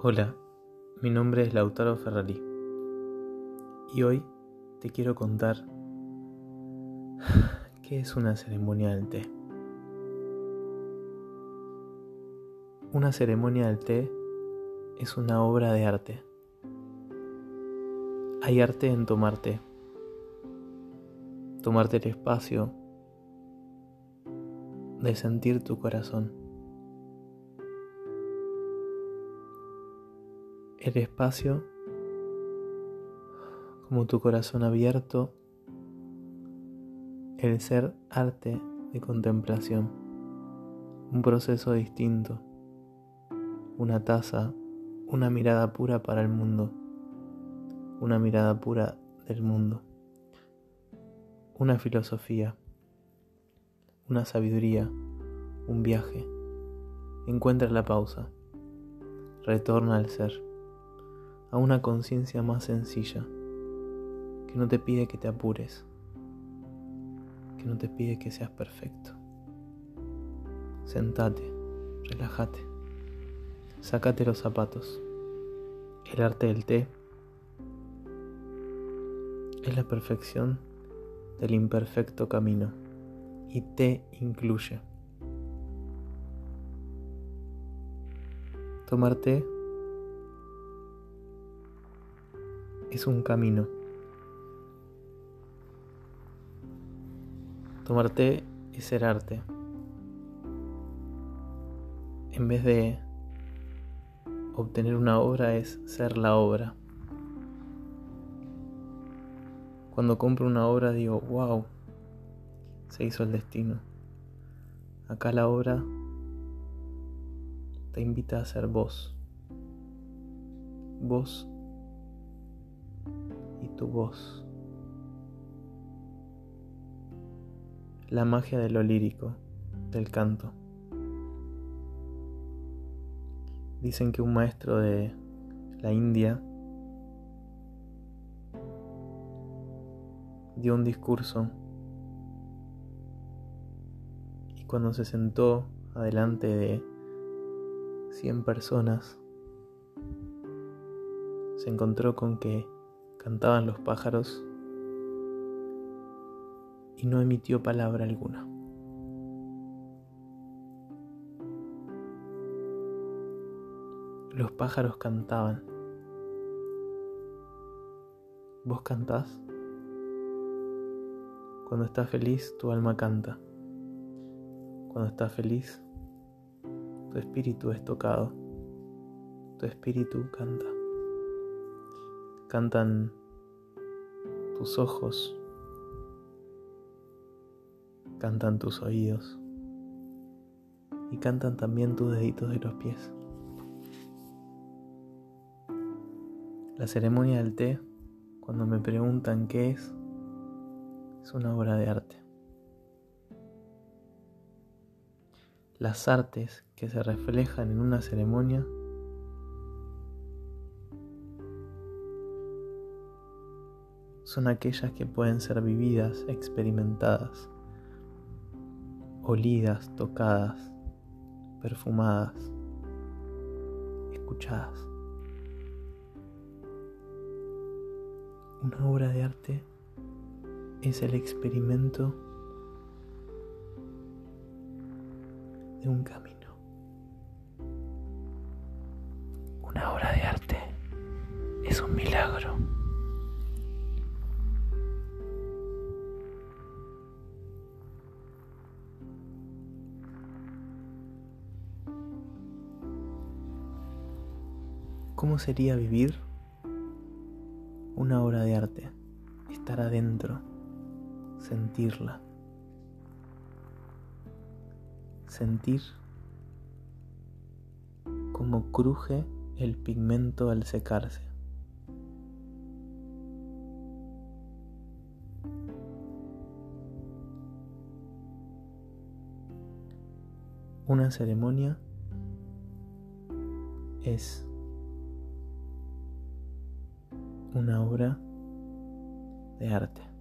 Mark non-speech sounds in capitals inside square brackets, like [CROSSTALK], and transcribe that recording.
Hola, mi nombre es Lautaro Ferrari y hoy te quiero contar [SIGHS] qué es una ceremonia del té. Una ceremonia del té es una obra de arte. Hay arte en tomarte, tomarte el espacio de sentir tu corazón. El espacio como tu corazón abierto, el ser arte de contemplación, un proceso distinto, una taza, una mirada pura para el mundo, una mirada pura del mundo, una filosofía, una sabiduría, un viaje. Encuentra la pausa, retorna al ser a una conciencia más sencilla, que no te pide que te apures, que no te pide que seas perfecto. Sentate, relájate, sácate los zapatos. El arte del té es la perfección del imperfecto camino y te incluye. Tomar té es un camino. Tomarte es ser arte. En vez de obtener una obra es ser la obra. Cuando compro una obra digo, wow, se hizo el destino. Acá la obra te invita a ser vos. Vos tu voz. La magia de lo lírico, del canto. Dicen que un maestro de la India dio un discurso y cuando se sentó adelante de 100 personas, se encontró con que cantaban los pájaros y no emitió palabra alguna. Los pájaros cantaban. ¿Vos cantás? Cuando estás feliz, tu alma canta. Cuando estás feliz, tu espíritu es tocado. Tu espíritu canta cantan tus ojos, cantan tus oídos y cantan también tus deditos de los pies. La ceremonia del té, cuando me preguntan qué es, es una obra de arte. Las artes que se reflejan en una ceremonia son aquellas que pueden ser vividas, experimentadas, olidas, tocadas, perfumadas, escuchadas. Una obra de arte es el experimento de un camino. Una obra de arte es un milagro. ¿Cómo sería vivir una obra de arte? Estar adentro, sentirla. Sentir cómo cruje el pigmento al secarse. Una ceremonia es una obra de arte.